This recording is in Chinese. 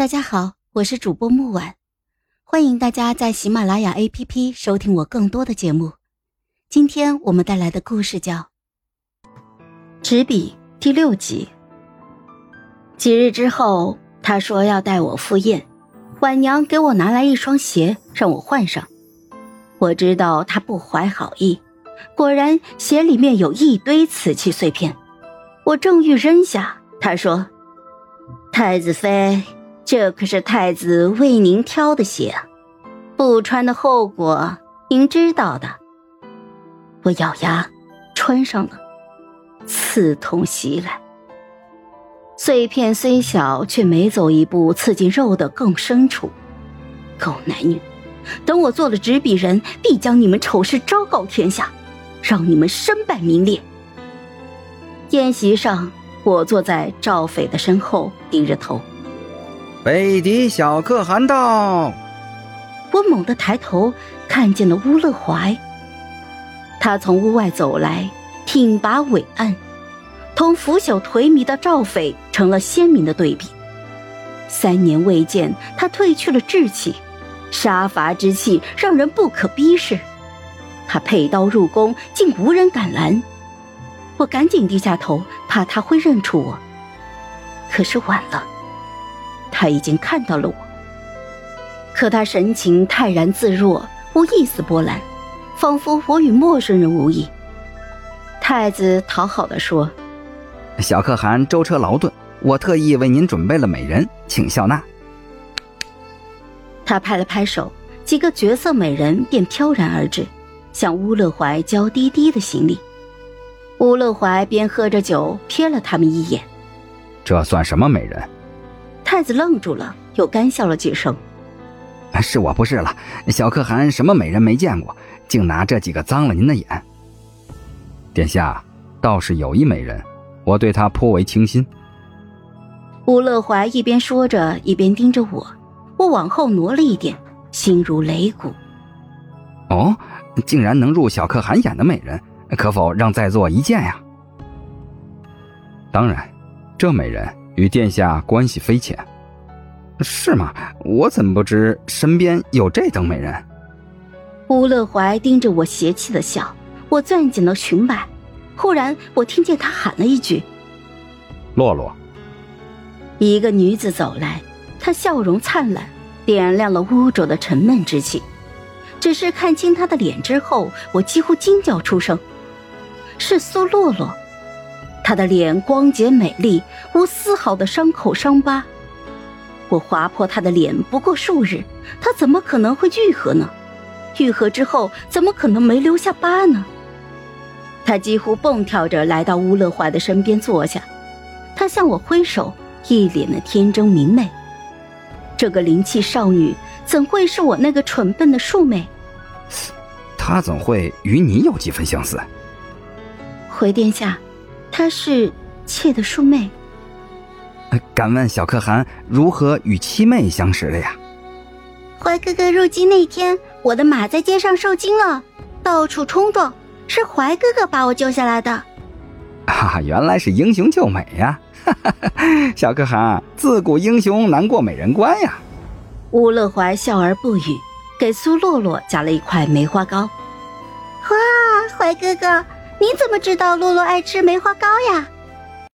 大家好，我是主播木婉，欢迎大家在喜马拉雅 APP 收听我更多的节目。今天我们带来的故事叫《纸笔》第六集。几日之后，他说要带我赴宴，晚娘给我拿来一双鞋让我换上。我知道他不怀好意，果然鞋里面有一堆瓷器碎片。我正欲扔下，他说：“太子妃。”这可是太子为您挑的鞋，不穿的后果您知道的。我咬牙穿上了，刺痛袭来。碎片虽小，却每走一步，刺进肉的更深处。狗男女，等我做了执笔人，必将你们丑事昭告天下，让你们身败名裂。宴席上，我坐在赵斐的身后，低着头。北狄小可汗到！我猛地抬头，看见了乌勒怀。他从屋外走来，挺拔伟岸，同腐朽颓靡的赵斐成了鲜明的对比。三年未见，他褪去了稚气，杀伐之气让人不可逼视。他佩刀入宫，竟无人敢拦。我赶紧低下头，怕他会认出我。可是晚了。他已经看到了我，可他神情泰然自若，无一丝波澜，仿佛我与陌生人无异。太子讨好的说：“小可汗舟车劳顿，我特意为您准备了美人，请笑纳。”他拍了拍手，几个绝色美人便飘然而至，向乌勒怀娇滴滴的行礼。乌勒怀边喝着酒，瞥了他们一眼：“这算什么美人？”太子愣住了，又干笑了几声。是我不是了，小可汗什么美人没见过，竟拿这几个脏了您的眼。殿下倒是有一美人，我对她颇为倾心。吴乐怀一边说着，一边盯着我。我往后挪了一点，心如擂鼓。哦，竟然能入小可汗眼的美人，可否让在座一见呀？当然，这美人。与殿下关系匪浅，是吗？我怎么不知身边有这等美人？吴乐怀盯着我邪气的笑，我攥紧了裙摆。忽然，我听见他喊了一句：“洛洛。”一个女子走来，她笑容灿烂，点亮了污浊的沉闷之气。只是看清她的脸之后，我几乎惊叫出声：“是苏洛洛！”她的脸光洁美丽，无丝毫的伤口伤疤。我划破他的脸不过数日，他怎么可能会愈合呢？愈合之后，怎么可能没留下疤呢？他几乎蹦跳着来到乌勒怀的身边坐下，他向我挥手，一脸的天真明媚。这个灵气少女怎会是我那个蠢笨的庶妹？她怎会与你有几分相似？回殿下。她是妾的庶妹。敢问小可汗如何与七妹相识的呀？怀哥哥入京那天，我的马在街上受惊了，到处冲撞，是怀哥哥把我救下来的。啊，原来是英雄救美呀！哈 哈小可汗，自古英雄难过美人关呀。乌勒怀笑而不语，给苏洛洛夹了一块梅花糕。哇，怀哥哥。你怎么知道洛洛爱吃梅花糕呀？